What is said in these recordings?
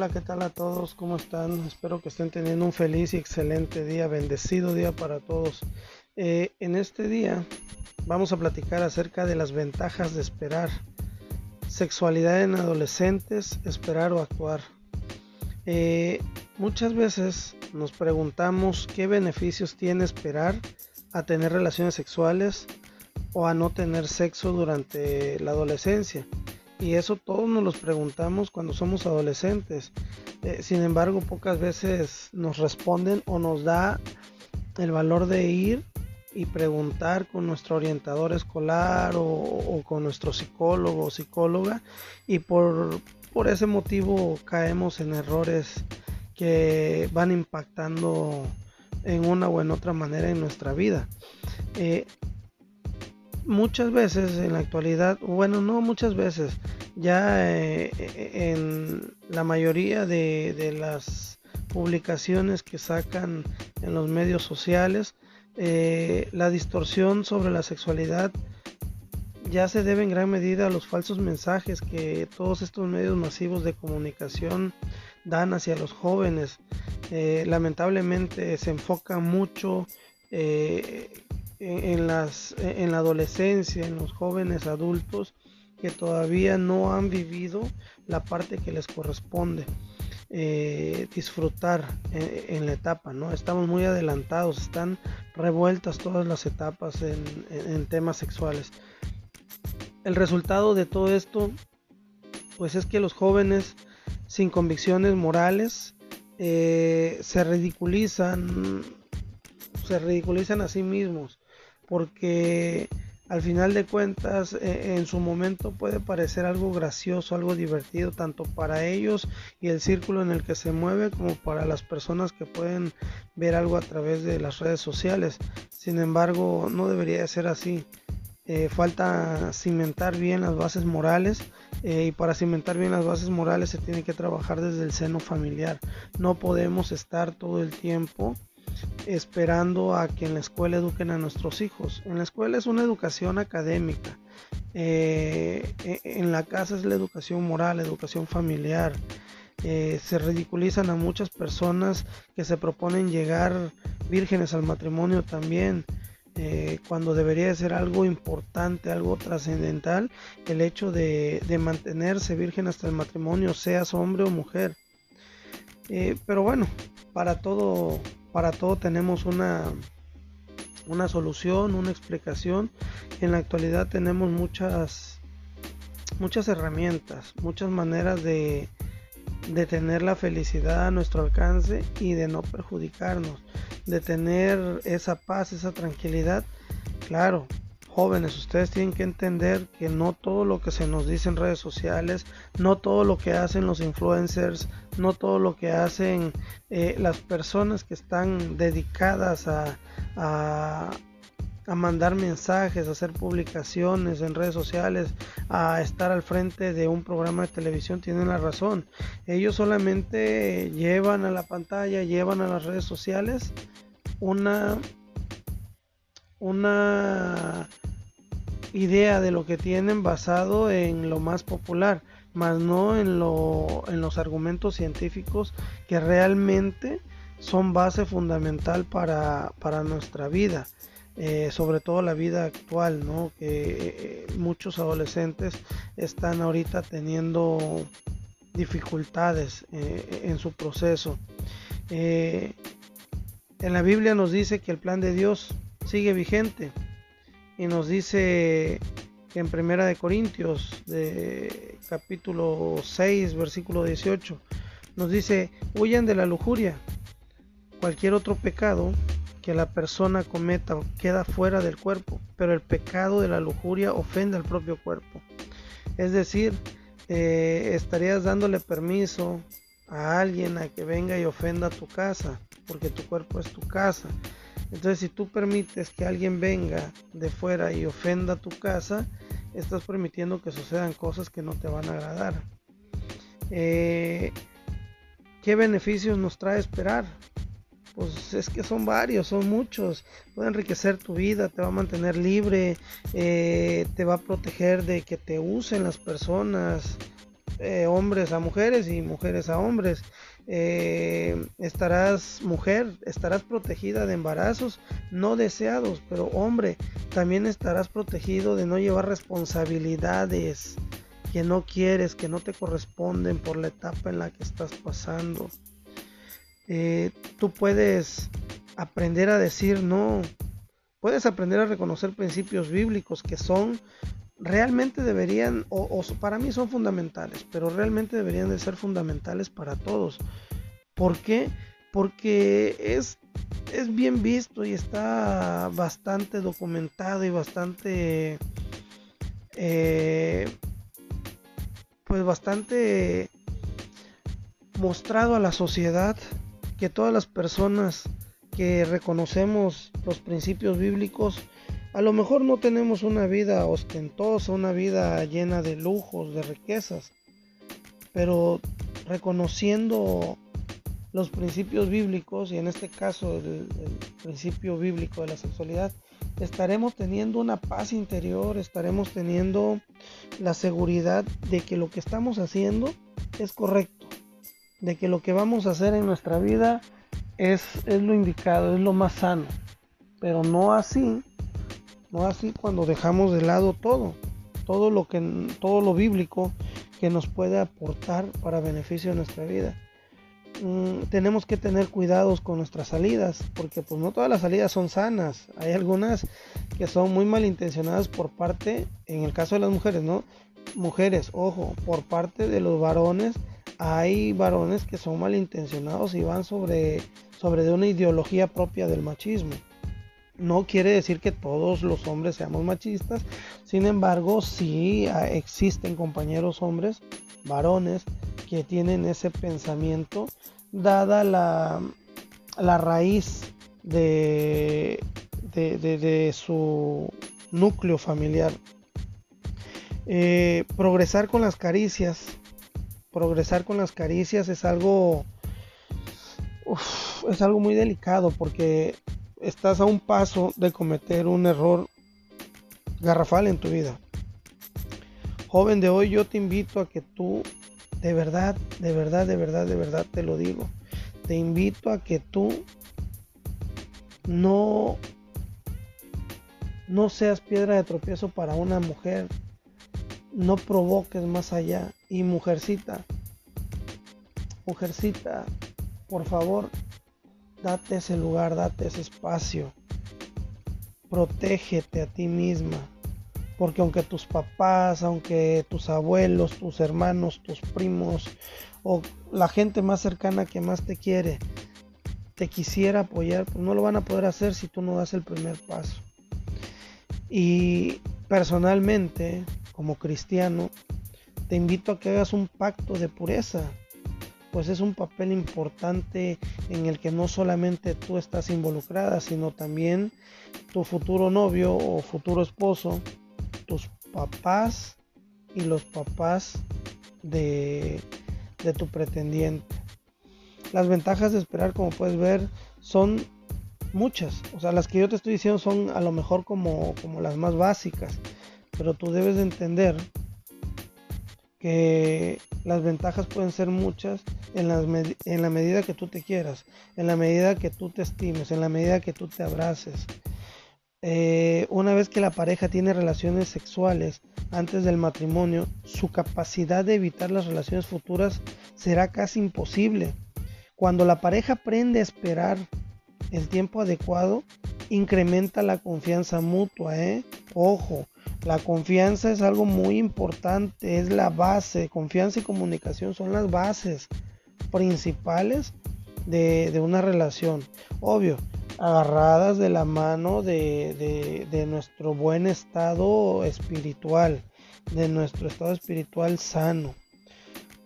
Hola, ¿qué tal a todos? ¿Cómo están? Espero que estén teniendo un feliz y excelente día, bendecido día para todos. Eh, en este día vamos a platicar acerca de las ventajas de esperar. Sexualidad en adolescentes, esperar o actuar. Eh, muchas veces nos preguntamos qué beneficios tiene esperar a tener relaciones sexuales o a no tener sexo durante la adolescencia. Y eso todos nos los preguntamos cuando somos adolescentes. Eh, sin embargo, pocas veces nos responden o nos da el valor de ir y preguntar con nuestro orientador escolar o, con nuestro psicólogo o psicóloga y por, por, ese motivo caemos en errores que van impactando en una o en otra manera en nuestra vida. Eh, muchas veces en la actualidad, bueno, no muchas veces, ya eh, en la mayoría de, las publicaciones que sacan en los medios sociales, eh, la distorsión sobre la sexualidad ya se debe en gran medida a los falsos mensajes que todos estos medios masivos de comunicación dan hacia los jóvenes. Eh, lamentablemente se enfoca mucho en, las, en la adolescencia, en los jóvenes adultos que todavía no han vivido la parte que les corresponde eh, disfrutar en, la etapa, ¿no? Estamos muy adelantados, están revueltas todas las etapas en, temas sexuales. El resultado de todo esto, pues es que los jóvenes sin convicciones morales eh, se ridiculizan, se ridiculizan a sí mismos porque al final de cuentas e, en su momento puede parecer algo gracioso, algo divertido, tanto para ellos y el círculo en el que se mueve como para las personas que pueden ver algo a través de las redes sociales. Sin embargo, no debería ser así. Eh, falta cimentar bien las bases morales eh, y para cimentar bien las bases morales se tiene que trabajar desde el seno familiar. No podemos estar todo el tiempo esperando a que en la escuela eduquen a nuestros hijos. En la escuela es una educación académica. Eh, e, en la casa es la educación moral, la educación familiar. Eh, se ridiculizan a muchas personas que se proponen llegar vírgenes al matrimonio también. Eh, cuando debería ser algo importante, algo trascendental, el hecho de, de, mantenerse virgen hasta el matrimonio, seas hombre o mujer. pero bueno, para todo para todo tenemos una, una solución, una explicación. En la actualidad tenemos muchas, muchas herramientas, muchas maneras de, de tener la felicidad a nuestro alcance y de no perjudicarnos, de tener esa paz, esa tranquilidad. Claro, jóvenes, ustedes tienen que entender que no todo lo que se nos dice en redes sociales, no todo lo que hacen los influencers, no todo lo que hacen eh, las personas que están dedicadas a, a, mandar mensajes, a hacer publicaciones en redes sociales, a estar al frente de un programa de televisión, tienen la razón. Ellos solamente llevan a la pantalla, llevan a las redes sociales una una idea de lo que tienen basado en lo más popular, más no en, lo, en los argumentos científicos que realmente son base fundamental para, nuestra vida. Eh, sobre todo la vida actual, ¿no? que eh, muchos adolescentes están ahorita teniendo dificultades eh, en su proceso. en la Biblia nos dice que el plan de Dios sigue vigente. Y nos dice en Primera de Corintios de capítulo 6 versículo 18 nos dice huyan de la lujuria. Cualquier otro pecado que la persona cometa queda fuera del cuerpo pero el pecado de la lujuria ofende al propio cuerpo. Es decir eh, estarías dándole permiso a alguien a que venga y ofenda tu casa porque tu cuerpo es tu casa entonces, si tú permites que alguien venga de fuera y ofenda tu casa, estás permitiendo que sucedan cosas que no te van a agradar. Eh, ¿Qué beneficios nos trae esperar? Pues es que son varios, son muchos. Puede enriquecer tu vida, te va a mantener libre, eh, te va a proteger de que te usen las personas. eh, hombres a mujeres y mujeres a hombres. Eh, estarás mujer, estarás protegida de embarazos no deseados, pero hombre, también estarás protegido de no llevar responsabilidades que no quieres, que no te corresponden por la etapa en la que estás pasando. Eh, tú puedes aprender a decir no, puedes aprender a reconocer principios bíblicos que son realmente deberían, o, para mí son fundamentales, pero realmente deberían de ser fundamentales para todos. ¿Por qué? Porque es, es bien visto y está bastante documentado y bastante, eh, pues bastante mostrado a la sociedad que todas las personas que reconocemos los principios bíblicos a lo mejor no tenemos una vida ostentosa, una vida llena de lujos, de riquezas, pero reconociendo los principios bíblicos, y en este caso el, principio bíblico de la sexualidad, estaremos teniendo una paz interior, estaremos teniendo la seguridad de que lo que estamos haciendo es correcto, de que lo que vamos a hacer en nuestra vida es, es lo indicado, es lo más sano, pero no así no así cuando dejamos de lado todo, todo lo que todo lo bíblico que nos puede aportar para beneficio de nuestra vida. Mm, tenemos que tener cuidados con nuestras salidas, porque pues no todas las salidas son sanas. Hay algunas que son muy malintencionadas por parte, en el caso de las mujeres, ¿no? Mujeres, ojo, por parte de los varones, hay varones que son malintencionados y van sobre, sobre de una ideología propia del machismo. No quiere decir que todos los hombres seamos machistas, sin embargo, sí ah, existen compañeros hombres, varones, que tienen ese pensamiento, dada la, la raíz de, de, su núcleo familiar. Eh, progresar con las caricias, progresar con las caricias es algo, es algo muy delicado porque estás a un paso de cometer un error garrafal en tu vida. Joven de hoy, yo te invito a que tú, de verdad, de verdad, de verdad, de verdad te lo digo, te invito a que tú no, no seas piedra de tropiezo para una mujer, no provoques más allá. Y mujercita, mujercita, por favor, Date ese lugar, date ese espacio. Protégete a ti misma. Porque aunque tus papás, aunque tus abuelos, tus hermanos, tus primos o la gente más cercana que más te quiere, te quisiera apoyar, pues no lo van a poder hacer si tú no das el primer paso. Y personalmente, como cristiano, te invito a que hagas un pacto de pureza pues es un papel importante en el que no solamente tú estás involucrada, sino también tu futuro novio o futuro esposo, tus papás y los papás de, tu pretendiente. Las ventajas de esperar, como puedes ver, son muchas. O sea, las que yo te estoy diciendo son a lo mejor como, como las más básicas. Pero tú debes de entender que las ventajas pueden ser muchas en, en, la medida que tú te quieras, en la medida que tú te estimes, en la medida que tú te abraces. Eh, una vez que la pareja tiene relaciones sexuales antes del matrimonio, su capacidad de evitar las relaciones futuras será casi imposible. Cuando la pareja aprende a esperar el tiempo adecuado, incrementa la confianza mutua, ¿eh? Ojo, la confianza es algo muy importante, es la base. Confianza y comunicación son las bases principales de, una relación. Obvio, agarradas de la mano de, nuestro buen estado espiritual, de nuestro estado espiritual sano.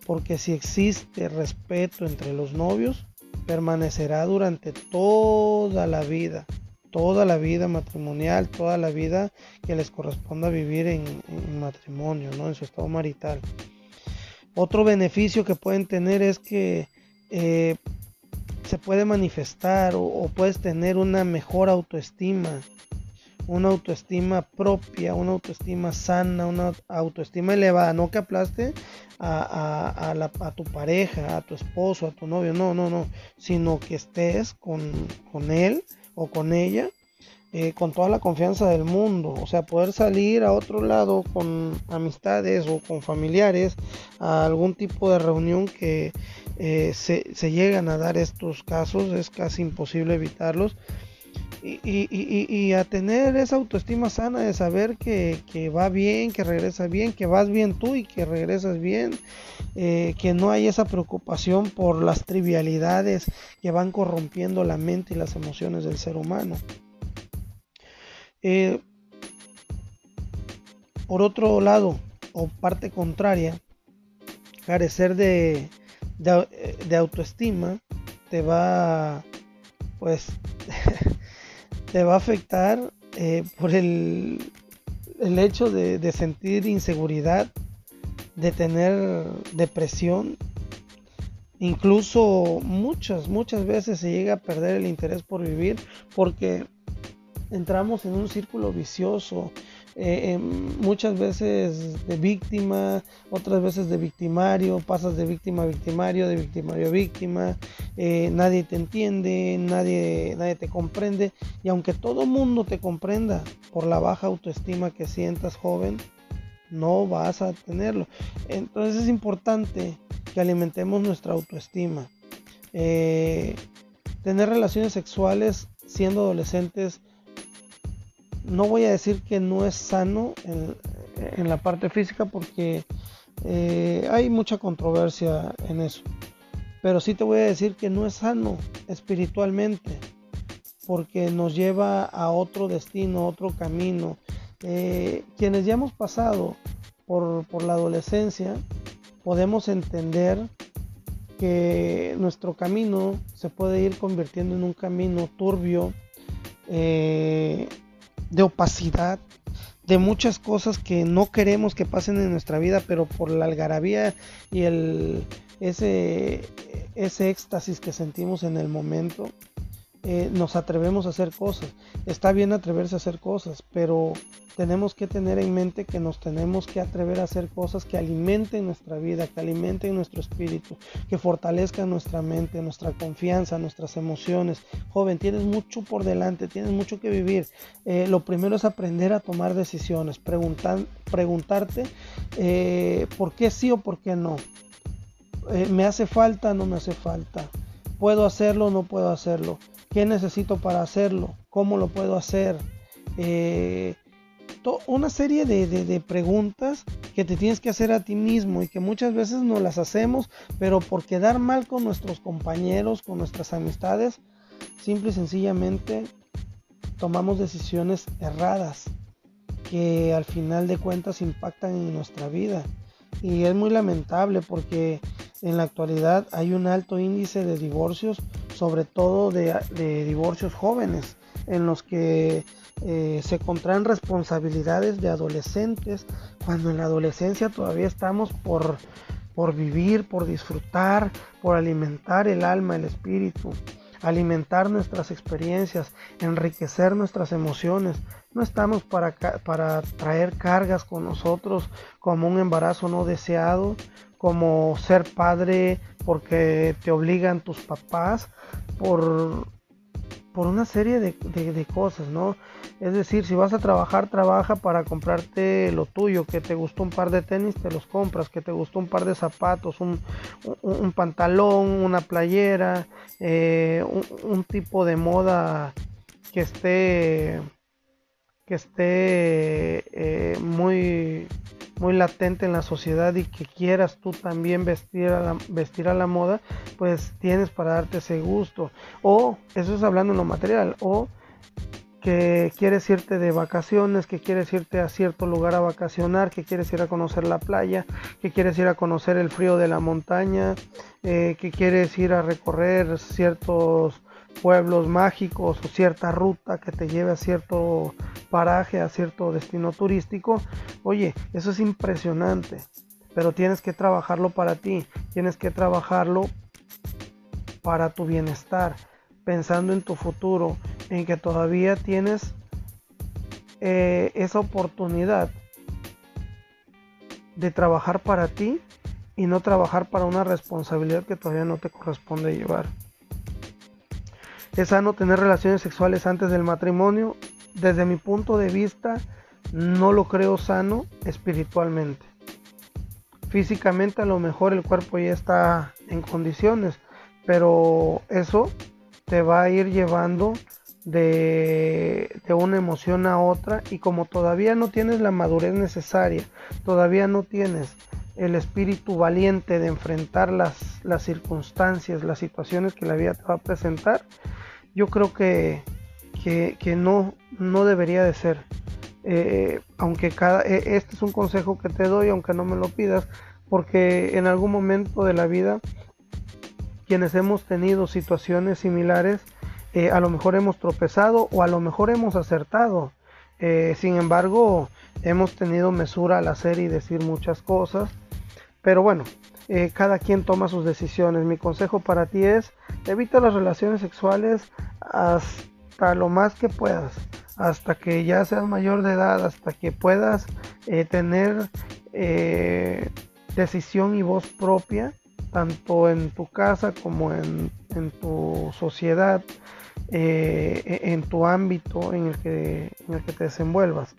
Porque si existe respeto entre los novios, permanecerá durante toda la vida toda la vida matrimonial, toda la vida que les corresponda vivir en, matrimonio, ¿no? en su estado marital. Otro beneficio que pueden tener es que eh, se puede manifestar o, puedes tener una mejor autoestima. una autoestima propia, una autoestima sana, una autoestima elevada, no que aplaste a, tu pareja, a tu esposo, a tu novio, no, no, no, sino que estés con él o con ella eh, con toda la confianza del mundo, o sea, poder salir a otro lado con amistades o con familiares a algún tipo de reunión que eh, se, se, llegan a dar estos casos, es casi imposible evitarlos. Y, y, a tener esa autoestima sana de saber que, va bien, que regresa bien, que vas bien tú y que regresas bien, eh, que no hay esa preocupación por las trivialidades que van corrompiendo la mente y las emociones del ser humano. Eh, por otro lado, o parte contraria, carecer de, de, autoestima te va, pues, te va a afectar eh, por el, el hecho de, de sentir inseguridad, de tener depresión, incluso muchas, muchas veces se llega a perder el interés por vivir porque entramos en un círculo vicioso, eh, em, muchas veces de víctima, otras veces de victimario, pasas de víctima a victimario, de victimario a víctima, eh, nadie te entiende, nadie, nadie te comprende, y aunque todo mundo te comprenda por la baja autoestima que sientas joven, no vas a tenerlo. Entonces es importante que alimentemos nuestra autoestima. Eh, tener relaciones sexuales siendo adolescentes no voy a decir que no es sano en, la parte física porque eh, hay mucha controversia en eso. Pero sí te voy a decir que no es sano espiritualmente porque nos lleva a otro destino, otro camino. Eh, quienes ya hemos pasado por, la adolescencia podemos entender que nuestro camino se puede ir convirtiendo en un camino turbio, eh, de opacidad, de muchas cosas que no queremos que pasen en nuestra vida, pero por la algarabía y el, ese, ese éxtasis que sentimos en el momento, eh, nos atrevemos a hacer cosas. Está bien atreverse a hacer cosas, pero tenemos que tener en mente que nos tenemos que atrever a hacer cosas que alimenten nuestra vida, que alimenten nuestro espíritu, que fortalezcan nuestra mente, nuestra confianza, nuestras emociones. Joven, tienes mucho por delante, tienes mucho que vivir. Eh, lo primero es aprender a tomar decisiones, preguntar, preguntarte eh, por qué sí o por qué no. ¿Me hace falta o no me hace falta? ¿Puedo hacerlo o no puedo hacerlo? ¿Qué necesito para hacerlo? ¿Cómo lo puedo hacer? Eh, una serie de, preguntas que te tienes que hacer a ti mismo y que muchas veces no las hacemos, pero por quedar mal con nuestros compañeros, con nuestras amistades, simple y sencillamente tomamos decisiones erradas que al final de cuentas impactan en nuestra vida. Y es muy lamentable porque en la actualidad hay un alto índice de divorcios sobre todo de, divorcios jóvenes, en los que eh, se contraen responsabilidades de adolescentes, cuando en la adolescencia todavía estamos por, por vivir, por disfrutar, por alimentar el alma, el espíritu, alimentar nuestras experiencias, enriquecer nuestras emociones. No estamos para, para traer cargas con nosotros como un embarazo no deseado, como ser padre porque te obligan tus papás, por, por una serie de, cosas, ¿no? Es decir, si vas a trabajar, trabaja para comprarte lo tuyo, que te gustó un par de tenis, te los compras, que te gustó un par de zapatos, un, pantalón, una playera, eh, un, tipo de moda que esté que esté eh, muy muy latente en la sociedad y que quieras tú también vestir a la, vestir a la moda, pues tienes para darte ese gusto. O, eso es hablando en lo material, o que quieres irte de vacaciones, que quieres irte a cierto lugar a vacacionar, que quieres ir a conocer la playa, que quieres ir a conocer el frío de la montaña, eh, que quieres ir a recorrer ciertos pueblos mágicos o cierta ruta que te lleve a cierto paraje, a cierto destino turístico. Oye, eso es impresionante, pero tienes que trabajarlo para ti, tienes que trabajarlo para tu bienestar, pensando en tu futuro, en que todavía tienes eh, esa oportunidad de trabajar para ti y no trabajar para una responsabilidad que todavía no te corresponde llevar. Es sano tener relaciones sexuales antes del matrimonio. Desde mi punto de vista, no lo creo sano espiritualmente. Físicamente a lo mejor el cuerpo ya está en condiciones, pero eso te va a ir llevando de, una emoción a otra y como todavía no tienes la madurez necesaria, todavía no tienes el espíritu valiente de enfrentar las, las circunstancias, las situaciones que la vida te va a presentar, yo creo que, que, no, no debería de ser. Eh, aunque cada, e, este es un consejo que te doy, aunque no me lo pidas, porque en algún momento de la vida, quienes hemos tenido situaciones similares, eh, a lo mejor hemos tropezado o a lo mejor hemos acertado. Eh, sin embargo, hemos tenido mesura al hacer y decir muchas cosas. Pero bueno, eh, cada quien toma sus decisiones. Mi consejo para ti es evita las relaciones sexuales hasta lo más que puedas. Hasta que ya seas mayor de edad, hasta que puedas tener decisión y voz propia, tanto en tu casa como en, en tu sociedad. Eh, en tu ámbito en el que, en el que te desenvuelvas.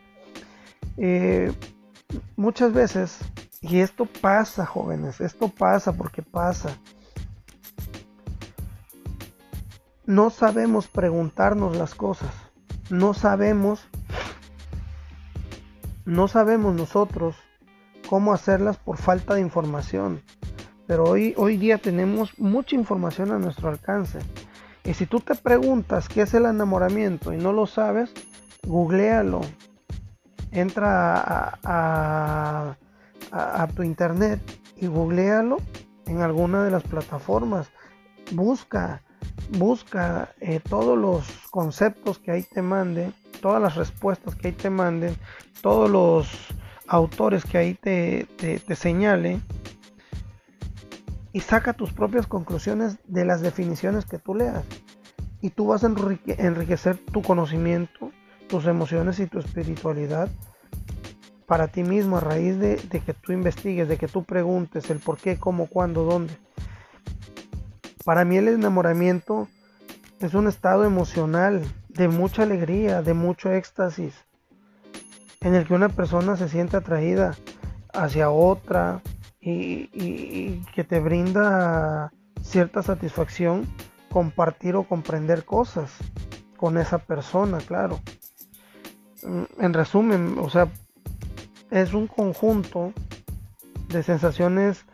Eh, muchas veces, y esto pasa jóvenes, esto pasa porque pasa, no sabemos preguntarnos las cosas, no sabemos, no sabemos nosotros cómo hacerlas por falta de información. Pero hoy, hoy día tenemos mucha información a nuestro alcance. Y si tú te preguntas qué es el enamoramiento y no lo sabes, googlealo. Entra a, tu internet y googlealo en alguna de las plataformas. Busca, busca eh, todos los conceptos que ahí te manden, todas las respuestas que ahí te manden, todos los autores que ahí te, te, te señalen y saca tus propias conclusiones de las definiciones que tú leas. Y tú vas a enriquecer tu conocimiento, tus emociones y tu espiritualidad para ti mismo a raíz de, que tú investigues, de que tú preguntes el por qué, cómo, cuándo, dónde. Para mí el enamoramiento es un estado emocional de mucha alegría, de mucho éxtasis, en el que una persona se siente atraída hacia otra, y, que te brinda cierta satisfacción compartir o comprender cosas con esa persona, claro. Mm, en resumen, o sea, es un conjunto de sensaciones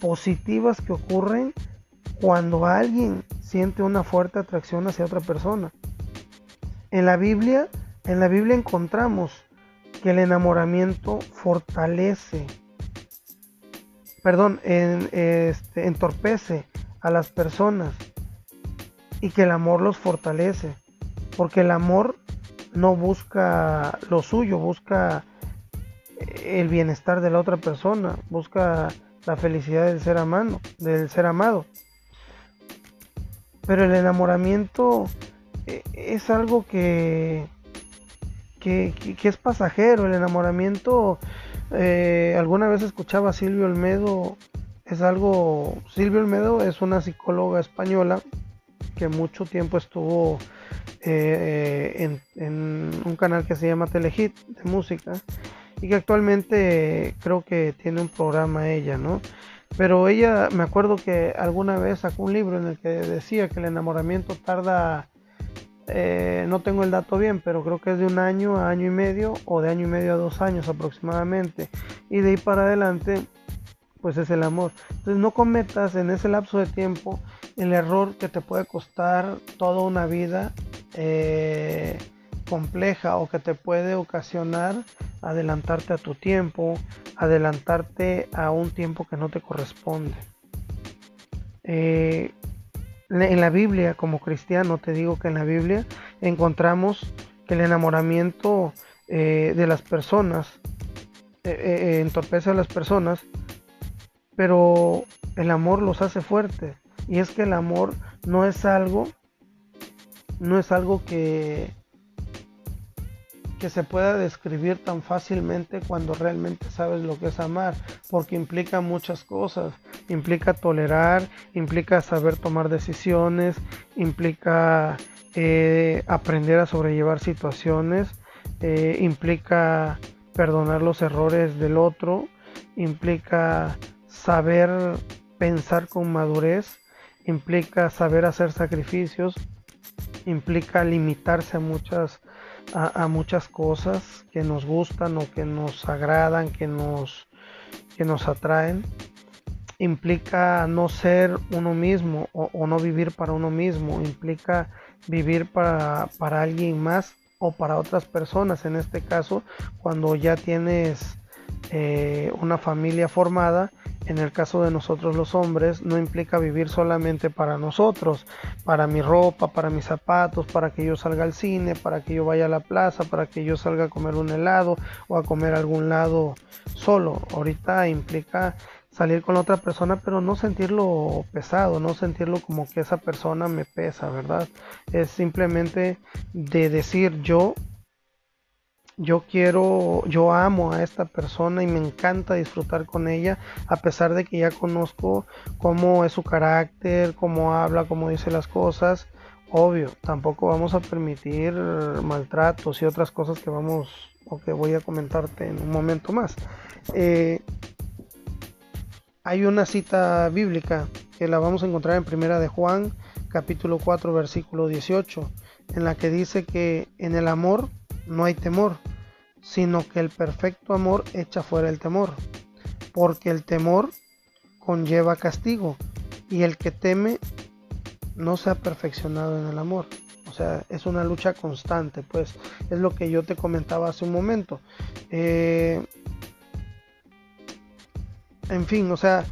positivas que ocurren cuando alguien siente una fuerte atracción hacia otra persona. En la Biblia, en la Biblia encontramos que el enamoramiento fortalece perdón, en, este, entorpece a las personas y que el amor los fortalece. Porque el amor no busca lo suyo, busca el bienestar de la otra persona, busca la felicidad del ser amado, del ser amado. Pero el enamoramiento eh, es algo que, que, que es pasajero, el enamoramiento eh, alguna vez escuchaba a Silvio Olmedo, es algo, Silvio Olmedo es una psicóloga española que mucho tiempo estuvo eh, en, un canal que se llama Telehit de música y que actualmente creo que tiene un programa ella, ¿no? Pero ella, me acuerdo que alguna vez sacó un libro en el que decía que el enamoramiento tarda eh, no tengo el dato bien, pero creo que es de un año a año y medio o de año y medio a dos años aproximadamente. Y de ahí para adelante, pues es el amor. Entonces no cometas en ese lapso de tiempo el error que te puede costar toda una vida eh, compleja o que te puede ocasionar adelantarte a tu tiempo, adelantarte a un tiempo que no te corresponde. Eh, en la Biblia, como cristiano, te digo que en la Biblia encontramos que el enamoramiento eh, de las personas eh, entorpece a las personas, pero el amor los hace fuertes. Y es que el amor no es algo, no es algo que, que se pueda describir tan fácilmente cuando realmente sabes lo que es amar, porque implica muchas cosas, implica tolerar, implica saber tomar decisiones, implica eh, aprender a sobrellevar situaciones, eh, implica perdonar los errores del otro, implica saber pensar con madurez, implica saber hacer sacrificios, implica limitarse a muchas, a, muchas cosas que nos gustan o que nos agradan, que nos, que nos atraen. Implica no ser uno mismo o, no vivir para uno mismo, implica vivir para, para alguien más o para otras personas. En este caso, cuando ya tienes eh, una familia formada, en el caso de nosotros los hombres, no implica vivir solamente para nosotros, para mi ropa, para mis zapatos, para que yo salga al cine, para que yo vaya a la plaza, para que yo salga a comer un helado o a comer algún lado solo. Ahorita implica salir con otra persona, pero no sentirlo pesado, no sentirlo como que esa persona me pesa, ¿verdad? Es simplemente de decir yo yo quiero, yo amo a esta persona y me encanta disfrutar con ella, a pesar de que ya conozco cómo es su carácter, cómo habla, cómo dice las cosas. Obvio, tampoco vamos a permitir maltratos y otras cosas que vamos o que voy a comentarte en un momento más. Eh, hay una cita bíblica que la vamos a encontrar en Primera de Juan, capítulo 4, versículo 18, en la que dice que en el amor no hay temor, sino que el perfecto amor echa fuera el temor, porque el temor conlleva castigo y el que teme no se ha perfeccionado en el amor. O sea, es una lucha constante, pues es lo que yo te comentaba hace un momento. Eh, en fin, o sea,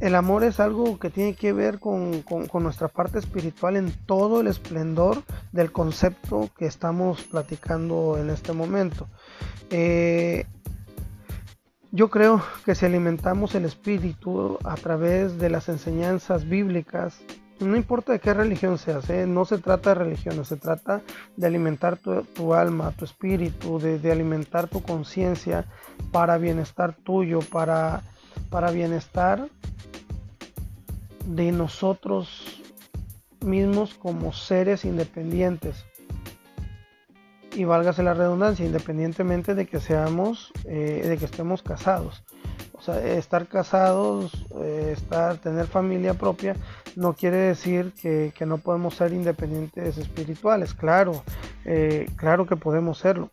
el amor es algo que tiene que ver con, nuestra parte espiritual en todo el esplendor del concepto que estamos platicando en este momento. Eh, yo creo que si alimentamos el espíritu a través de las enseñanzas bíblicas, no importa de qué religión seas, ¿eh? no se trata de religiones, se trata de alimentar tu, alma, tu espíritu, de, alimentar tu conciencia para bienestar tuyo, para, para bienestar de nosotros mismos como seres independientes. Y válgase la redundancia, independientemente de que seamos, eh, de que estemos casados. O sea, estar casados, eh, estar, tener familia propia, no quiere decir que, no podemos ser independientes espirituales. Claro, eh, claro que podemos serlo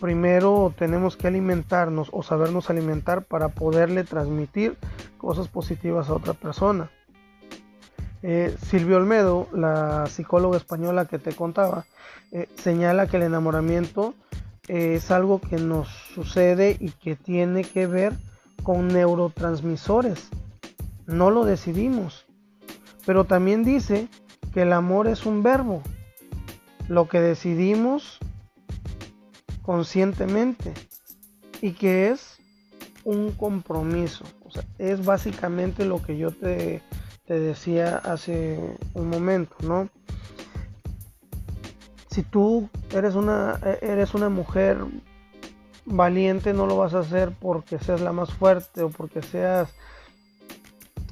primero tenemos que alimentarnos o sabernos alimentar para poderle transmitir cosas positivas a otra persona. Eh, Silvio Olmedo, la psicóloga española que te contaba, eh, señala que el enamoramiento es algo que nos sucede y que tiene que ver con neurotransmisores. No lo decidimos. Pero también dice que el amor es un verbo. Lo que decidimos conscientemente y que es un compromiso. O sea, es básicamente lo que yo te, te decía hace un momento, ¿no? Si tú eres una, eres una mujer valiente, no lo vas a hacer porque seas la más fuerte o porque seas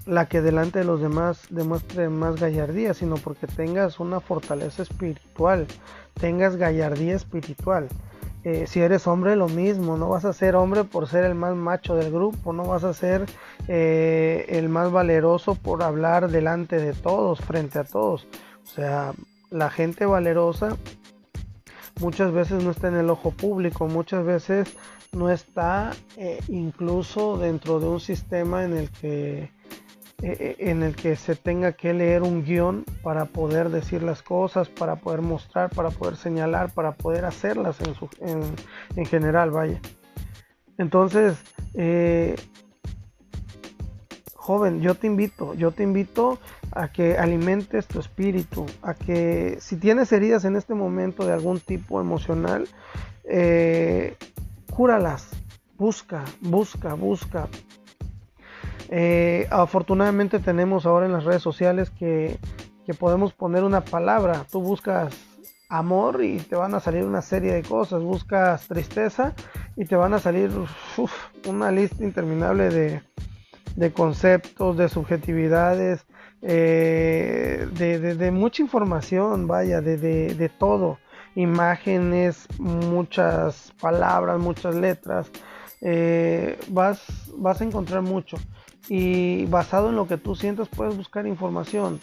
la que delante de los demás demuestre más gallardía, sino porque tengas una fortaleza espiritual, tengas gallardía espiritual. Eh, si eres hombre, lo mismo, no vas a ser hombre por ser el más macho del grupo, no vas a ser eh, el más valeroso por hablar delante de todos, frente a todos. O sea, la gente valerosa muchas veces no está en el ojo público, muchas veces no está eh, incluso dentro de un sistema en el que eh, eh, en el que se tenga que leer un guion para poder decir las cosas, para poder mostrar, para poder señalar, para poder hacerlas en, general, vaya. Entonces, eh, joven, yo te invito, yo te invito a que alimentes tu espíritu, a que si tienes heridas en este momento de algún tipo emocional, cúralas, busca, busca, busca, eh, afortunadamente tenemos ahora en las redes sociales que, podemos poner una palabra. Tú buscas amor y te van a salir una serie de cosas. Buscas tristeza y te van a salir una lista interminable de, de conceptos, de subjetividades, eh, de, mucha información, vaya, de, todo. Imágenes, muchas palabras, muchas letras. Eh, vas a encontrar mucho. Y basado en lo que tú sientes puedes buscar información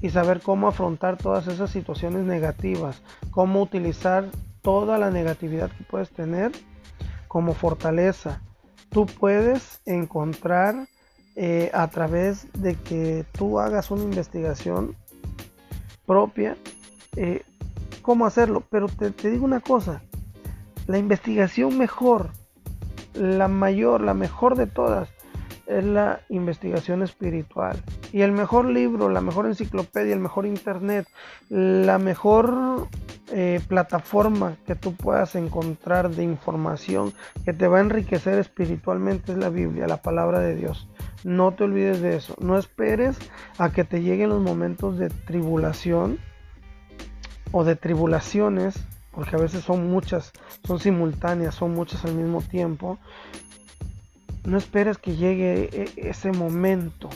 y saber cómo afrontar todas esas situaciones negativas, cómo utilizar toda la negatividad que puedes tener como fortaleza. Tú puedes encontrar eh, a través de que tú hagas una investigación propia, eh, cómo hacerlo. Pero te, te digo una cosa, la investigación mejor, la mayor, la mejor de todas, es la investigación espiritual. Y el mejor libro, la mejor enciclopedia, el mejor internet, la mejor eh, plataforma que tú puedas encontrar de información que te va a enriquecer espiritualmente es la Biblia, la palabra de Dios. No te olvides de eso. No esperes a que te lleguen los momentos de tribulación o de tribulaciones, porque a veces son muchas, son simultáneas, son muchas al mismo tiempo. No esperes que llegue e, ese momento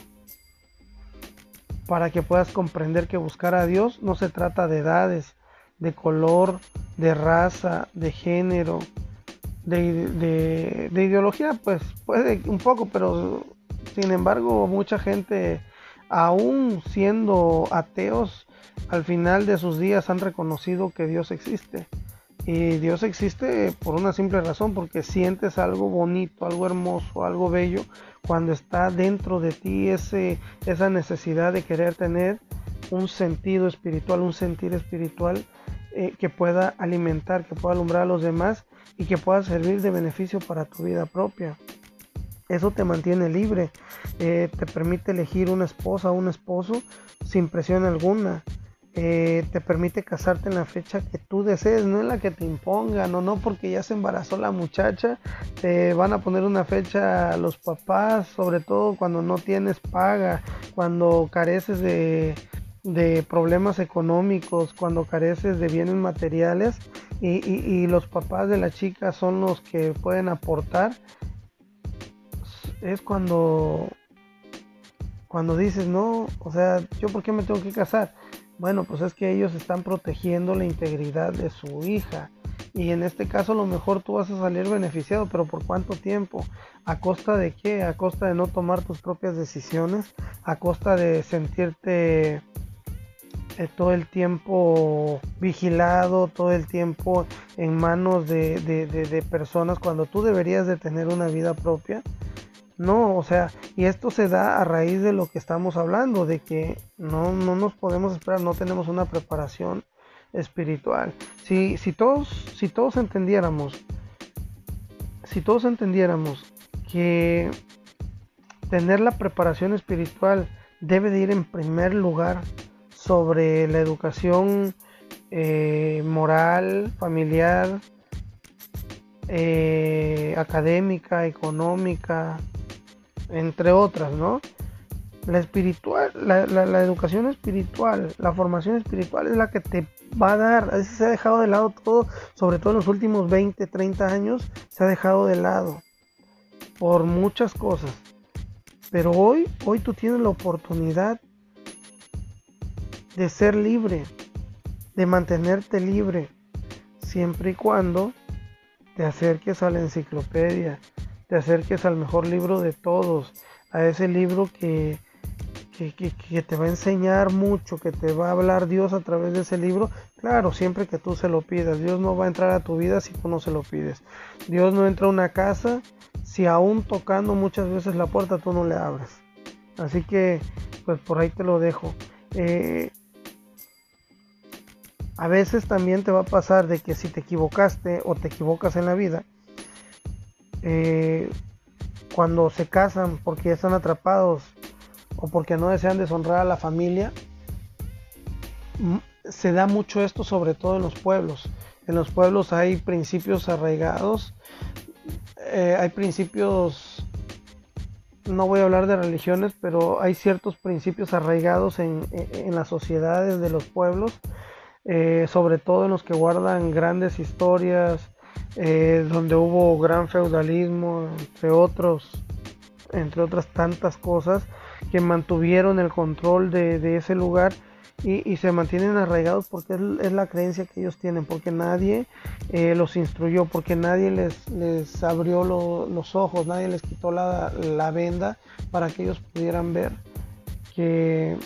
para que puedas comprender que buscar a Dios no se trata de edades, de color, de raza, de género, de, ideología, pues puede un poco, pero sin embargo mucha gente, aún siendo ateos, al final de sus días han reconocido que Dios existe. Y Dios existe por una simple razón, porque sientes algo bonito, algo hermoso, algo bello, cuando está dentro de ti ese, esa necesidad de querer tener un sentido espiritual, un sentir espiritual eh, que pueda alimentar, que pueda alumbrar a los demás y que pueda servir de beneficio para tu vida propia. Eso te mantiene libre, eh, te permite elegir una esposa o un esposo sin presión alguna. Eh, te permite casarte en la fecha que tú desees, no en la que te impongan, o no porque ya se embarazó la muchacha, te van a poner una fecha los papás, sobre todo cuando no tienes paga, cuando careces de, de problemas económicos, cuando careces de bienes materiales y, los papás de la chica son los que pueden aportar, es cuando, cuando dices, no, o sea, ¿yo por qué me tengo que casar? Bueno, pues es que ellos están protegiendo la integridad de su hija. Y en este caso a lo mejor tú vas a salir beneficiado, pero ¿por cuánto tiempo? ¿A costa de qué? ¿A costa de no tomar tus propias decisiones? ¿A costa de sentirte eh, todo el tiempo vigilado, todo el tiempo en manos de, personas cuando tú deberías de tener una vida propia. No, o sea, y esto se da a raíz de lo que estamos hablando, de que no, no nos podemos esperar, no tenemos una preparación espiritual. Si, si, todos, si todos entendiéramos, si todos entendiéramos que tener la preparación espiritual debe de ir en primer lugar sobre la educación eh, moral, familiar, eh, académica, económica, entre otras, ¿no? La espiritual, la, la, educación espiritual, la formación espiritual es la que te va a dar. A veces se ha dejado de lado todo, sobre todo en los últimos 20, 30 años, se ha dejado de lado por muchas cosas. Pero hoy, hoy tú tienes la oportunidad de ser libre, de mantenerte libre, siempre y cuando te acerques a la enciclopedia, te acerques al mejor libro de todos, a ese libro que, que, te va a enseñar mucho, que te va a hablar Dios a través de ese libro, claro, siempre que tú se lo pidas. Dios no va a entrar a tu vida si tú no se lo pides. Dios no entra a una casa si aún tocando muchas veces la puerta tú no le abres. Así que, pues por ahí te lo dejo. Eh, a veces también te va a pasar de que si te equivocaste o te equivocas en la vida, eh, cuando se casan porque están atrapados o porque no desean deshonrar a la familia, se da mucho esto sobre todo en los pueblos. En los pueblos hay principios arraigados, eh, hay principios, no voy a hablar de religiones, pero hay ciertos principios arraigados en, en las sociedades de los pueblos eh, sobre todo en los que guardan grandes historias, eh, donde hubo gran feudalismo, entre otros, entre otras tantas cosas que mantuvieron el control de, ese lugar y, se mantienen arraigados porque es, la creencia que ellos tienen, porque nadie eh, los instruyó, porque nadie les, les abrió los ojos, nadie les quitó la, la venda para que ellos pudieran ver que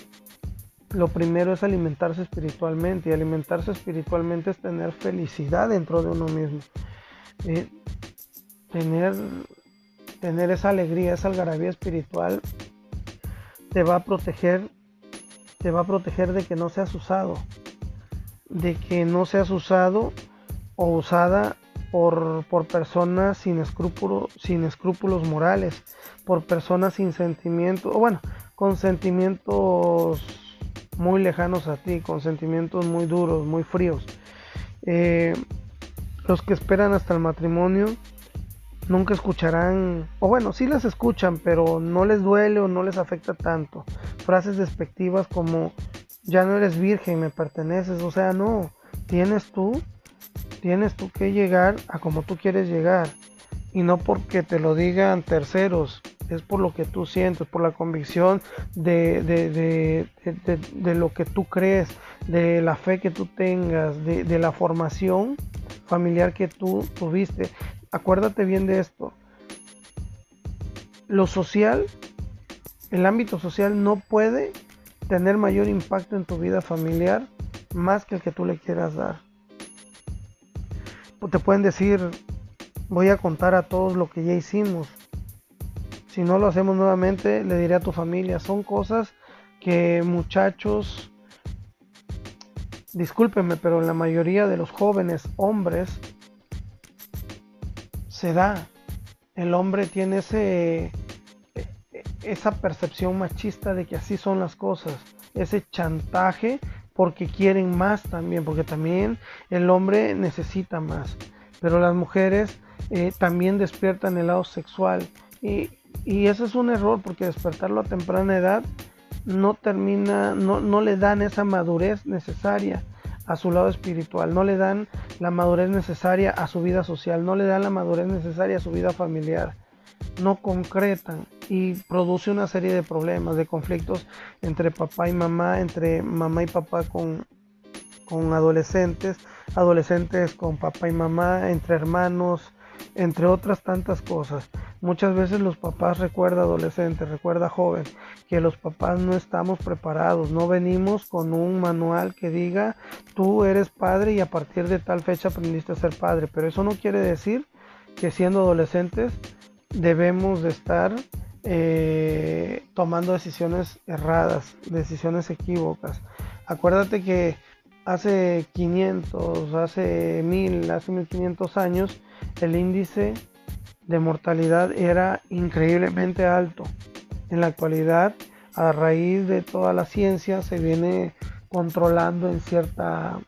lo primero es alimentarse espiritualmente y alimentarse espiritualmente es tener felicidad dentro de uno mismo. Eh, tener, tener esa alegría, esa algarabía espiritual te va a proteger, te va a proteger de que no seas usado, de que no seas usado o usada por, por personas sin escrúpulos, sin escrúpulos morales, por personas sin sentimientos, o bueno, con sentimientos muy lejanos a ti, con sentimientos muy duros, muy fríos. Eh, los que esperan hasta el matrimonio nunca escucharán, o bueno, sí las escuchan, pero no les duele o no les afecta tanto. Frases despectivas como, ya no eres virgen, me perteneces, o sea, no, tienes tú, tienes tú que llegar a como tú quieres llegar. Y no porque te lo digan terceros, es por lo que tú sientes, por la convicción de, de, lo que tú crees, de la fe que tú tengas, de, la formación familiar que tú tuviste. Acuérdate bien de esto. Lo social, el ámbito social no puede tener mayor impacto en tu vida familiar más que el que tú le quieras dar. Te pueden decir, voy a contar a todos lo que ya hicimos, si no lo hacemos nuevamente, le diré a tu familia. Son cosas que muchachos, discúlpenme, pero la mayoría de los jóvenes hombres se da. El hombre tiene ese, esa percepción machista de que así son las cosas. Ese chantaje porque quieren más también, porque también el hombre necesita más. Pero las mujeres eh, también despiertan el lado sexual. Y, y eso es un error porque despertarlo a temprana edad no termina, no, no le dan esa madurez necesaria a su lado espiritual, no le dan la madurez necesaria a su vida social, no le dan la madurez necesaria a su vida familiar, no concretan y produce una serie de problemas, de conflictos entre papá y mamá, entre mamá y papá con, con adolescentes, adolescentes con papá y mamá, entre hermanos, entre otras tantas cosas. Muchas veces los papás recuerda adolescente, recuerda joven, que los papás no estamos preparados, no venimos con un manual que diga tú eres padre y a partir de tal fecha aprendiste a ser padre, pero eso no quiere decir que siendo adolescentes debemos de estar eh, tomando decisiones erradas, decisiones equívocas. Acuérdate que hace 500, hace 1000, hace 1500 años, el índice de mortalidad era increíblemente alto. En la actualidad, a raíz de toda la ciencia, se viene controlando en cierta,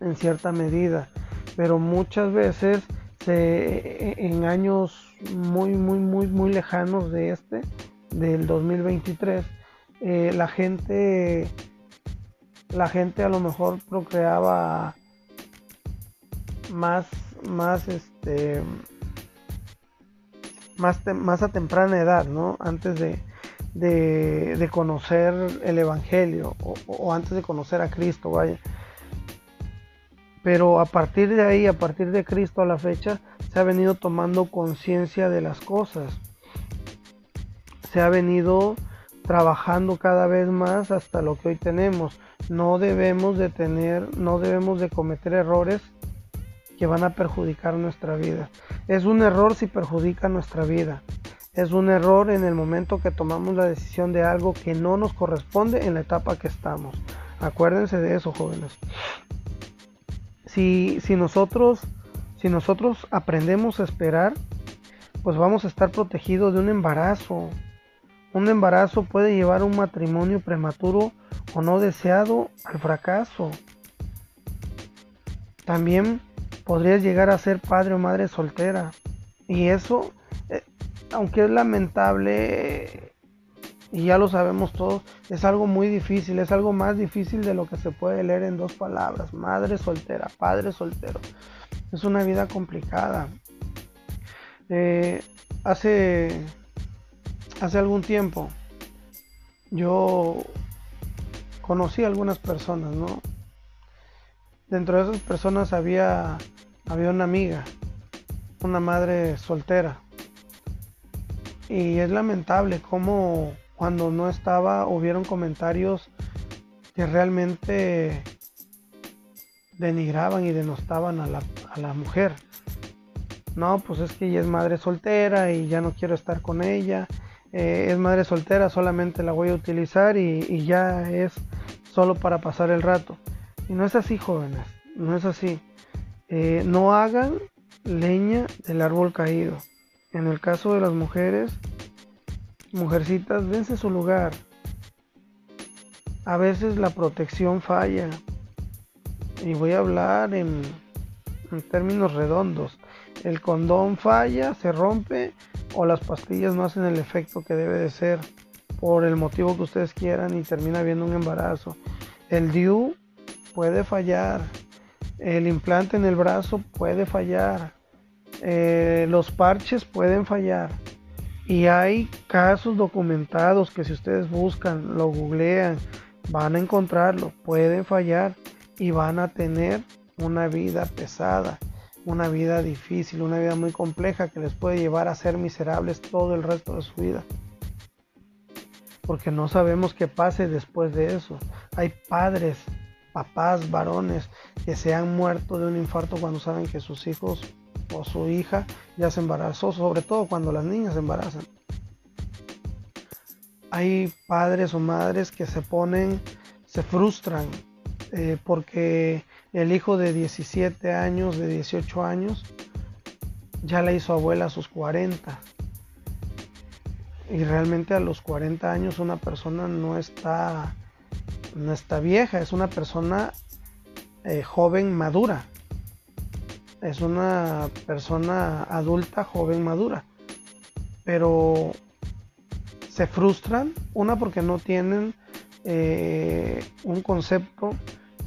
en cierta medida. Pero muchas veces en años muy, muy, muy, muy lejanos de este, del 2023, eh, la gente la gente a lo mejor procreaba más más este más, más a temprana edad, ¿no? Antes de, de, conocer el Evangelio o, o, antes de conocer a Cristo, vaya. Pero a partir de ahí, a partir de Cristo a la fecha, se ha venido tomando conciencia de las cosas. Se ha venido trabajando cada vez más hasta lo que hoy tenemos. No debemos de tener, no debemos de cometer errores que van a perjudicar nuestra vida. Es un error si perjudica nuestra vida. Es un error en el momento que tomamos la decisión de algo que no nos corresponde en la etapa que estamos. Acuérdense de eso, jóvenes. Si, si nosotros si nosotros aprendemos a esperar, pues vamos a estar protegidos de un embarazo. Un embarazo puede llevar un matrimonio prematuro o no deseado al fracaso. También podrías llegar a ser padre o madre soltera. Y eso, eh, aunque es lamentable, y ya lo sabemos todos, es algo muy difícil, es algo más difícil de lo que se puede leer en dos palabras, madre soltera, padre soltero. Es una vida complicada. Eh, hace, hace algún tiempo yo conocí a algunas personas, ¿no? Dentro de esas personas había, había una amiga, una madre soltera. Y es lamentable cómo cuando no estaba hubieron comentarios que realmente denigraban y denostaban a la, a la mujer. No, pues es que ella es madre soltera y ya no quiero estar con ella. Eh, es madre soltera, solamente la voy a utilizar y, ya es solo para pasar el rato. Y no es así, jóvenes, no es así. Eh, no hagan leña del árbol caído. En el caso de las mujeres, Mujercitas, dense su lugar. A veces la protección falla. Y voy a hablar en, términos redondos. El condón falla, se rompe o las pastillas no hacen el efecto que debe de ser por el motivo que ustedes quieran y termina habiendo un embarazo. El DIU puede fallar. El implante en el brazo puede fallar. Eh, los parches pueden fallar. Y hay casos documentados que si ustedes buscan, lo googlean, van a encontrarlo, pueden fallar y van a tener una vida pesada, una vida difícil, una vida muy compleja que les puede llevar a ser miserables todo el resto de su vida. Porque no sabemos qué pase después de eso. Hay padres, papás, varones que se han muerto de un infarto cuando saben que sus hijos o su hija ya se embarazó, sobre todo cuando las niñas se embarazan. Hay padres o madres que se ponen, se frustran eh, porque el hijo de 17 años, de 18 años, ya la hizo abuela a sus 40. Y realmente a los 40 años una persona no está, no está vieja, es una persona eh, joven madura es una persona adulta, joven, madura. Pero se frustran, una porque no tienen eh, un concepto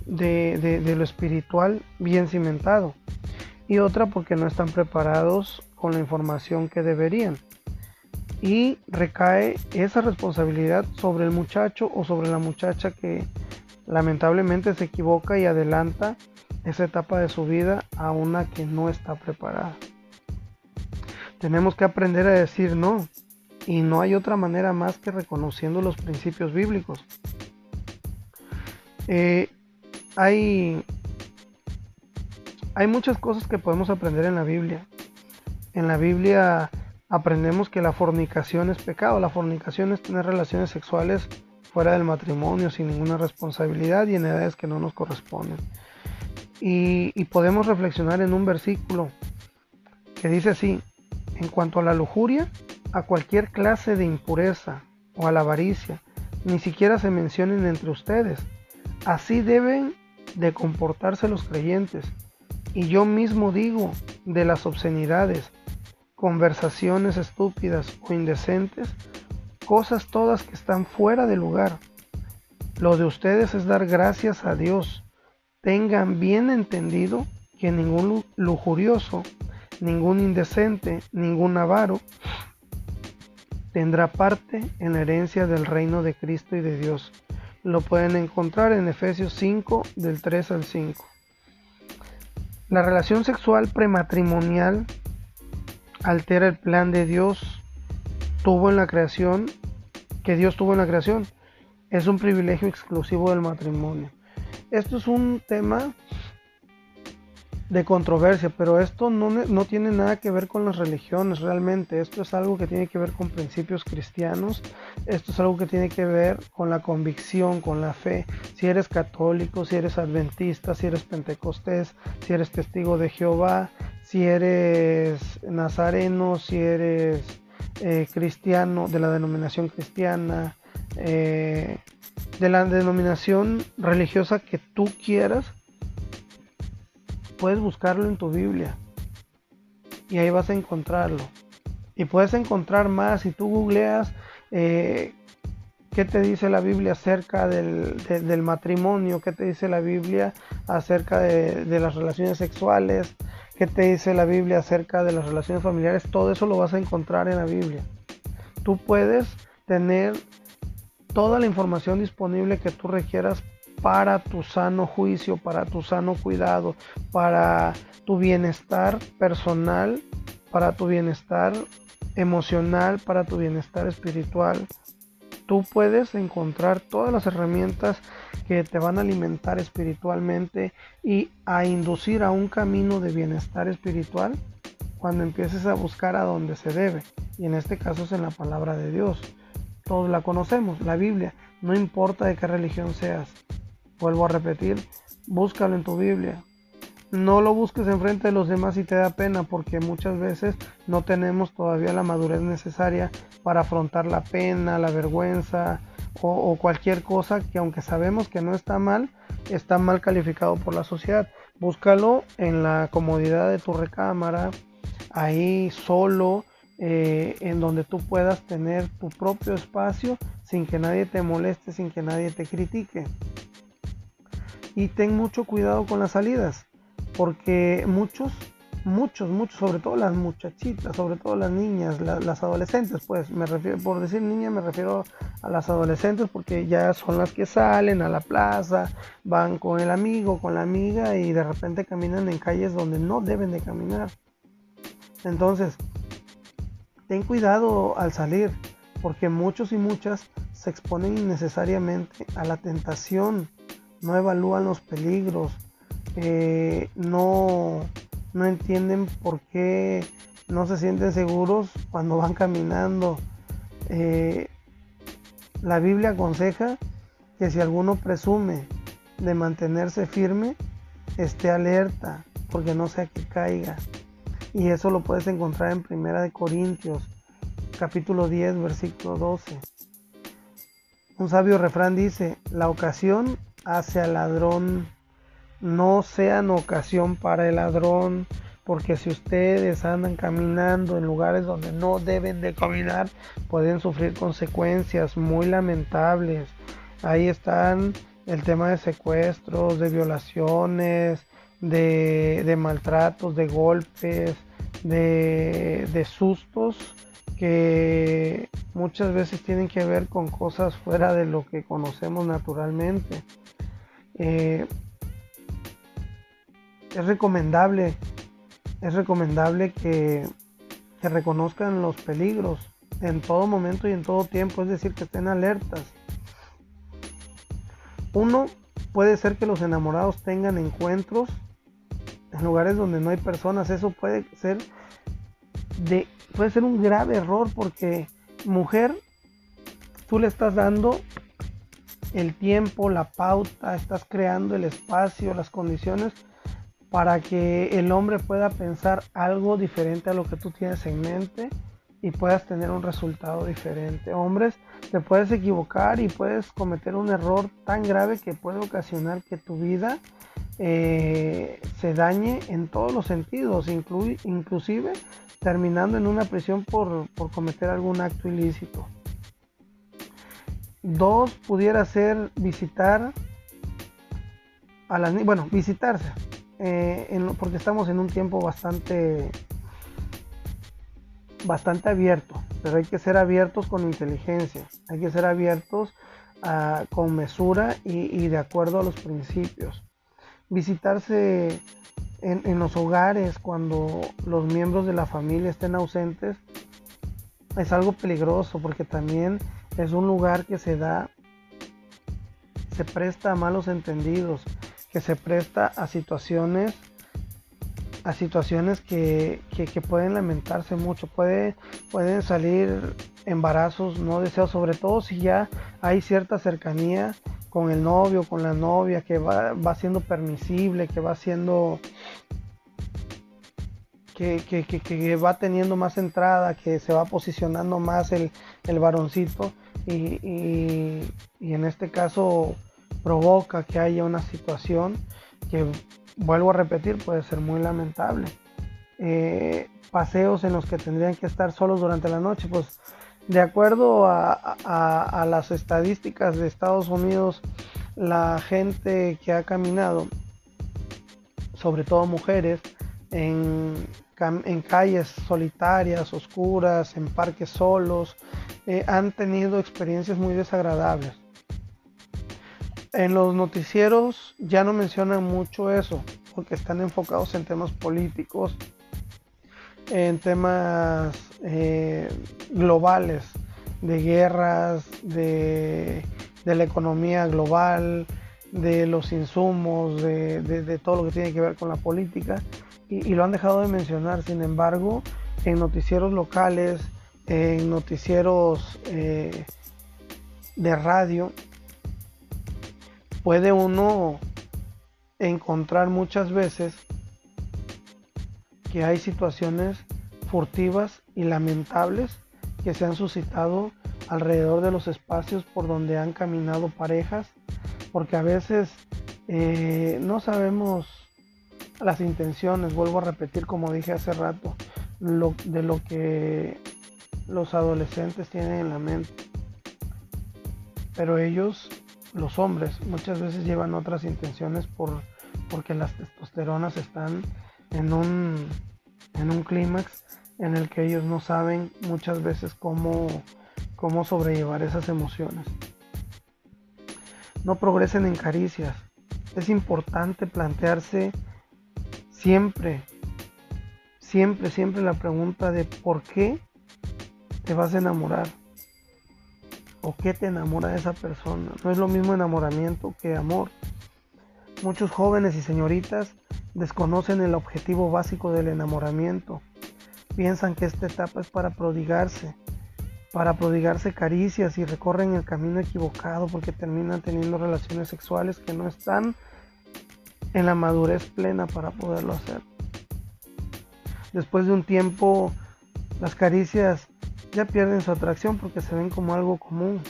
de, lo espiritual bien cimentado. Y otra porque no están preparados con la información que deberían. Y recae esa responsabilidad sobre el muchacho o sobre la muchacha que lamentablemente se equivoca y adelanta esa etapa de su vida a una que no está preparada. Tenemos que aprender a decir no y no hay otra manera más que reconociendo los principios bíblicos. Eh, hay, hay muchas cosas que podemos aprender en la Biblia. En la Biblia aprendemos que la fornicación es pecado. La fornicación es tener relaciones sexuales fuera del matrimonio sin ninguna responsabilidad y en edades que no nos corresponden. Y, podemos reflexionar en un versículo que dice así, en cuanto a la lujuria, a cualquier clase de impureza o a la avaricia, ni siquiera se mencionen entre ustedes. Así deben de comportarse los creyentes. Y yo mismo digo de las obscenidades, conversaciones estúpidas o indecentes, cosas todas que están fuera de lugar. Lo de ustedes es dar gracias a Dios tengan bien entendido que ningún lujurioso, ningún indecente, ningún avaro tendrá parte en la herencia del reino de Cristo y de Dios. Lo pueden encontrar en Efesios 5 del 3 al 5. La relación sexual prematrimonial altera el plan de Dios tuvo en la creación, que Dios tuvo en la creación. Es un privilegio exclusivo del matrimonio esto es un tema de controversia, pero esto no, tiene nada que ver con las religiones realmente. Esto es algo que tiene que ver con principios cristianos. Esto es algo que tiene que ver con la convicción, con la fe. Si eres católico, si eres adventista, si eres pentecostés, si eres testigo de Jehová, si eres nazareno, si eres eh, cristiano de la denominación cristiana, eh, de la denominación religiosa que tú quieras, puedes buscarlo en tu Biblia. Y ahí vas a encontrarlo. Y puedes encontrar más si tú googleas eh, ¿Qué te dice la Biblia acerca del, matrimonio? ¿Qué te dice la Biblia acerca de, de, las relaciones sexuales? ¿Qué te dice la Biblia acerca de las relaciones familiares? Todo eso lo vas a encontrar en la Biblia. Tú puedes tener toda la información disponible que tú requieras para tu sano juicio, para tu sano cuidado, para tu bienestar personal, para tu bienestar emocional, para tu bienestar espiritual. Tú puedes encontrar todas las herramientas que te van a alimentar espiritualmente y a inducir a un camino de bienestar espiritual cuando empieces a buscar a donde se debe. Y en este caso es en la palabra de Dios. Todos la conocemos, la Biblia. No importa de qué religión seas. Vuelvo a repetir, búscalo en tu Biblia. No lo busques enfrente de los demás y te da pena porque muchas veces no tenemos todavía la madurez necesaria para afrontar la pena, la vergüenza o, o cualquier cosa que aunque sabemos que no está mal, está mal calificado por la sociedad. Búscalo en la comodidad de tu recámara, ahí solo, eh, en donde tú puedas tener tu propio espacio sin que nadie te moleste, sin que nadie te critique. Y ten mucho cuidado con las salidas, porque muchos, muchos, muchos, sobre todo las muchachitas, sobre todo las niñas, las adolescentes, pues, me refiero, por decir niña me refiero a las adolescentes porque ya son las que salen a la plaza, van con el amigo, con la amiga y de repente caminan en calles donde no deben de caminar. Entonces, ten cuidado al salir, porque muchos y muchas se exponen innecesariamente a la tentación, no evalúan los peligros, eh, no, no entienden por qué no se sienten seguros cuando van caminando. Eh, la Biblia aconseja que si alguno presume de mantenerse firme, esté alerta, porque no sea que caiga. Y eso lo puedes encontrar en Primera de Corintios, capítulo 10, versículo 12. Un sabio refrán dice, la ocasión hace al ladrón, no sean ocasión para el ladrón, porque si ustedes andan caminando en lugares donde no deben de caminar, pueden sufrir consecuencias muy lamentables. Ahí están el tema de secuestros, de violaciones, de, maltratos, de golpes, de, sustos que muchas veces tienen que ver con cosas fuera de lo que conocemos naturalmente. Eh, es recomendable, es recomendable que, que reconozcan los peligros en todo momento y en todo tiempo, es decir, que estén alertas. Uno, puede ser que los enamorados tengan encuentros en lugares donde no hay personas. Eso puede ser de puede ser un grave error porque mujer tú le estás dando el tiempo, la pauta, estás creando el espacio, las condiciones para que el hombre pueda pensar algo diferente a lo que tú tienes en mente y puedas tener un resultado diferente. Hombres, te puedes equivocar y puedes cometer un error tan grave que puede ocasionar que tu vida eh, se dañe en todos los sentidos, inclusive terminando en una prisión por, cometer algún acto ilícito. Dos, pudiera ser visitar a las bueno, visitarse, eh, porque estamos en un tiempo bastante, bastante abierto, pero hay que ser abiertos con inteligencia, hay que ser abiertos ah, con mesura y de acuerdo a los principios visitarse en, los hogares cuando los miembros de la familia estén ausentes es algo peligroso porque también es un lugar que se da, se presta a malos entendidos, que se presta a situaciones a situaciones que, pueden lamentarse mucho. Puede, pueden salir embarazos no deseados, sobre todo si ya hay cierta cercanía con el novio, con la novia, que va, siendo permisible, que va siendo... Que, va teniendo más entrada, que se va posicionando más el, varoncito y, en este caso provoca que haya una situación que, vuelvo a repetir, puede ser muy lamentable. Eh, paseos en los que tendrían que estar solos durante la noche, pues De acuerdo a, las estadísticas de Estados Unidos, la gente que ha caminado, sobre todo mujeres, en, calles solitarias, oscuras, en parques solos, eh, han tenido experiencias muy desagradables. En los noticieros ya no mencionan mucho eso, porque están enfocados en temas políticos, en temas eh, globales, de guerras, de, la economía global, de los insumos, de, todo lo que tiene que ver con la política, y, lo han dejado de mencionar. Sin embargo, en noticieros locales, en noticieros eh, de radio, puede uno encontrar muchas veces que hay situaciones furtivas y lamentables que se han suscitado alrededor de los espacios por donde han caminado parejas, porque a veces eh, no sabemos las intenciones, vuelvo a repetir como dije hace rato, de lo que los adolescentes tienen en la mente. Pero ellos, los hombres, muchas veces llevan otras intenciones por, porque las testosteronas están en un, en un clímax en el que ellos no saben muchas veces cómo, cómo sobrellevar esas emociones. No progresen en caricias. Es importante plantearse siempre, siempre, siempre la pregunta de por qué te vas a enamorar o qué te enamora de esa persona. No es lo mismo enamoramiento que amor. Muchos jóvenes y señoritas desconocen el objetivo básico del enamoramiento. Piensan que esta etapa es para prodigarse, para prodigarse caricias y recorren el camino equivocado porque terminan teniendo relaciones sexuales que no están en la madurez plena para poderlo hacer. Después de un tiempo, las caricias ya pierden su atracción porque se ven como algo común,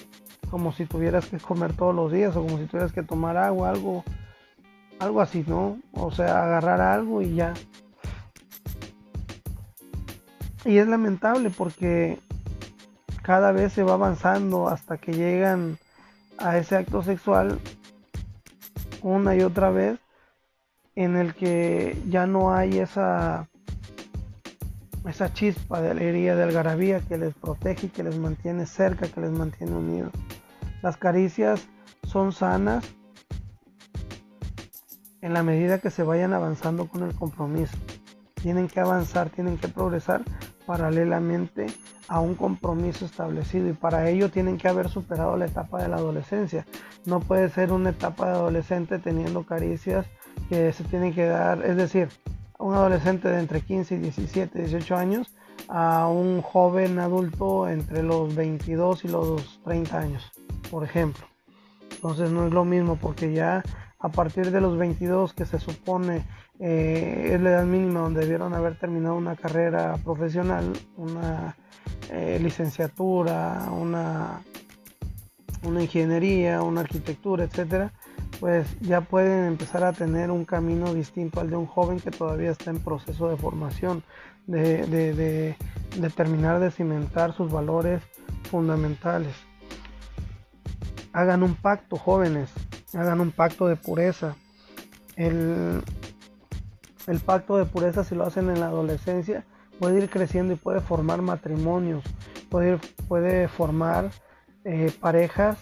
como si tuvieras que comer todos los días o como si tuvieras que tomar agua, algo, algo así, ¿no? O sea, agarrar algo y ya. Y es lamentable porque cada vez se va avanzando hasta que llegan a ese acto sexual una y otra vez en el que ya no hay esa esa chispa de alegría, de algarabía que les protege y que les mantiene cerca, que les mantiene unidos. Las caricias son sanas en la medida que se vayan avanzando con el compromiso. Tienen que avanzar, tienen que progresar paralelamente a un compromiso establecido y para ello tienen que haber superado la etapa de la adolescencia. No puede ser una etapa de adolescente teniendo caricias que se tienen que dar, es decir, un adolescente de entre 15 y 17, 18 años a un joven adulto entre los 22 y los 30 años, por ejemplo. Entonces no es lo mismo porque ya a partir de los 22 que se supone eh, es la edad mínima donde debieron haber terminado una carrera profesional, una eh, licenciatura, una, una ingeniería, una arquitectura, etcétera, pues ya pueden empezar a tener un camino distinto al de un joven que todavía está en proceso de formación, de, terminar de cimentar sus valores fundamentales. Hagan un pacto, jóvenes, hagan un pacto de pureza. El, el pacto de pureza, si lo hacen en la adolescencia, puede ir creciendo y puede formar matrimonios, puede, puede formar eh, parejas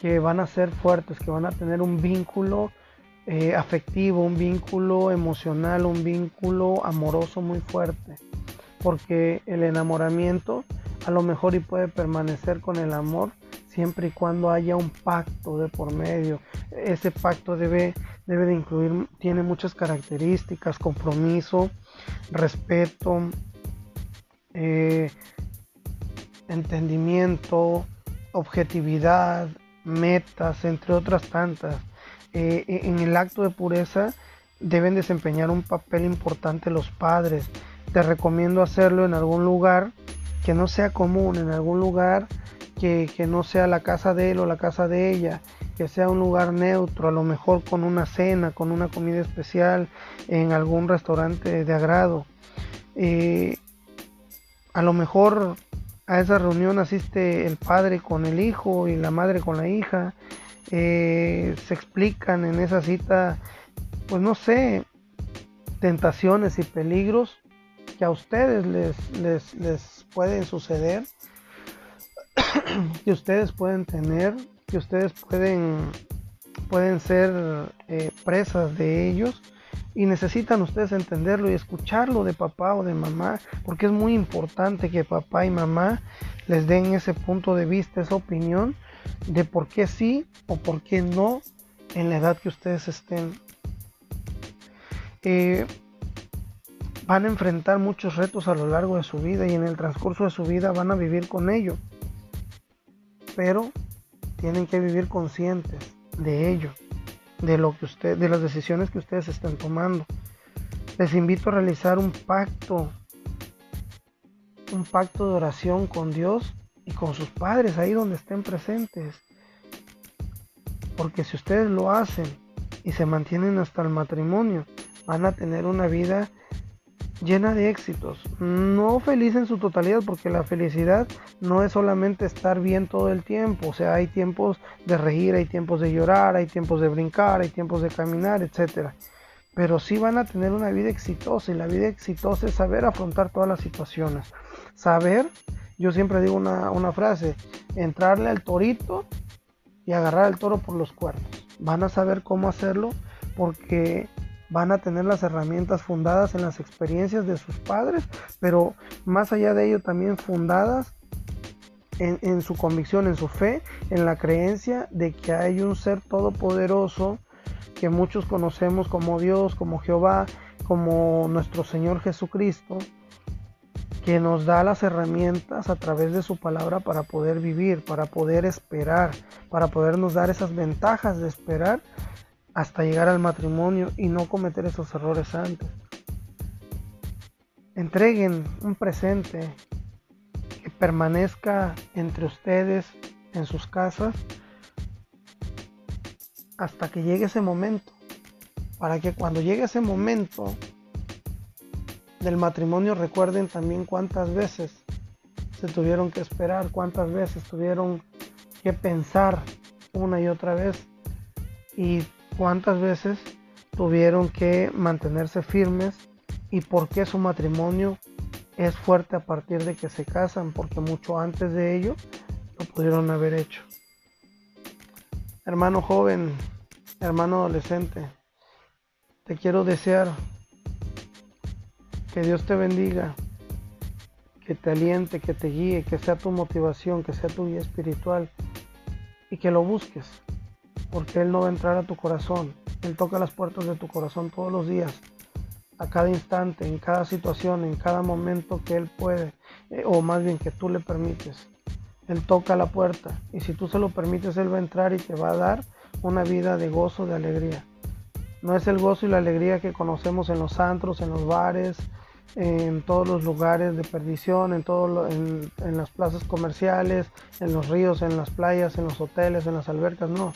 que van a ser fuertes, que van a tener un vínculo eh, afectivo, un vínculo emocional, un vínculo amoroso muy fuerte. Porque el enamoramiento a lo mejor y puede permanecer con el amor siempre y cuando haya un pacto de por medio. Ese pacto debe, debe de incluir, tiene muchas características, compromiso, respeto, eh, entendimiento, objetividad, metas, entre otras tantas. Eh, e, en el acto de pureza deben desempeñar un papel importante los padres. Te recomiendo hacerlo en algún lugar que no sea común, en algún lugar que, que, no sea la casa de él o la casa de ella, que sea un lugar neutro, a lo mejor con una cena, con una comida especial, en algún restaurante de agrado. Eh, a lo mejor a esa reunión asiste el padre con el hijo y la madre con la hija. Eh, se explican en esa cita, pues no sé, tentaciones y peligros que a ustedes les, les, pueden suceder, que ustedes pueden tener, que ustedes pueden, pueden ser eh, presas de ellos y necesitan ustedes entenderlo y escucharlo de papá o de mamá, porque es muy importante que papá y mamá les den ese punto de vista, esa opinión de por qué sí o por qué no en la edad que ustedes estén. Eh, van a enfrentar muchos retos a lo largo de su vida y en el transcurso de su vida van a vivir con ello. Pero tienen que vivir conscientes de ello de lo que usted, de las decisiones que ustedes están tomando. Les invito a realizar un pacto, un pacto de oración con Dios y con sus padres ahí donde estén presentes. Porque si ustedes lo hacen y se mantienen hasta el matrimonio, van a tener una vida llena de éxitos. No feliz en su totalidad, porque la felicidad no es solamente estar bien todo el tiempo. O sea, hay tiempos de reír, hay tiempos de llorar, hay tiempos de brincar, hay tiempos de caminar, etc. Pero sí van a tener una vida exitosa y la vida exitosa es saber afrontar todas las situaciones. Saber, yo siempre digo una, una frase, entrarle al torito y agarrar al toro por los cuernos. Van a saber cómo hacerlo porque van a tener las herramientas fundadas en las experiencias de sus padres, pero más allá de ello también fundadas en, su convicción, en su fe, en la creencia de que hay un ser todopoderoso que muchos conocemos como Dios, como Jehová, como nuestro Señor Jesucristo, que nos da las herramientas a través de su palabra para poder vivir, para poder esperar, para podernos dar esas ventajas de esperar hasta llegar al matrimonio y no cometer esos errores antes. Entreguen un presente que permanezca entre ustedes en sus casas hasta que llegue ese momento. Para que cuando llegue ese momento del matrimonio recuerden también cuántas veces se tuvieron que esperar, cuántas veces tuvieron que pensar una y otra vez y cuántas veces tuvieron que mantenerse firmes y por qué su matrimonio es fuerte a partir de que se casan, porque mucho antes de ello lo pudieron haber hecho. Hermano joven, hermano adolescente, te quiero desear que Dios te bendiga, que te aliente, que te guíe, que sea tu motivación, que sea tu guía espiritual y que lo busques porque Él no va a entrar a tu corazón. Él toca las puertas de tu corazón todos los días, a cada instante, en cada situación, en cada momento que Él puede, eh, o más bien que tú le permites. Él toca la puerta y si tú se lo permites, Él va a entrar y te va a dar una vida de gozo, de alegría. No es el gozo y la alegría que conocemos en los antros, en los bares, en todos los lugares de perdición, en, todo en, en las plazas comerciales, en los ríos, en las playas, en los hoteles, en las albercas, no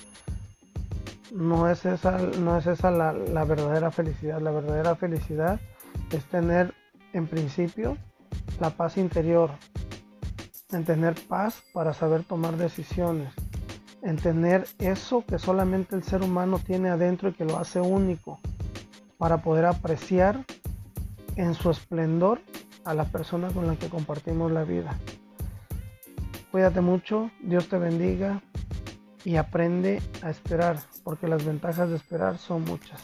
no es esa, no es esa la, la, verdadera felicidad. La verdadera felicidad es tener en principio la paz interior, en tener paz para saber tomar decisiones, en tener eso que solamente el ser humano tiene adentro y que lo hace único, para poder apreciar en su esplendor a la persona con la que compartimos la vida. Cuídate mucho, Dios te bendiga, y aprende a esperar, porque las ventajas de esperar son muchas.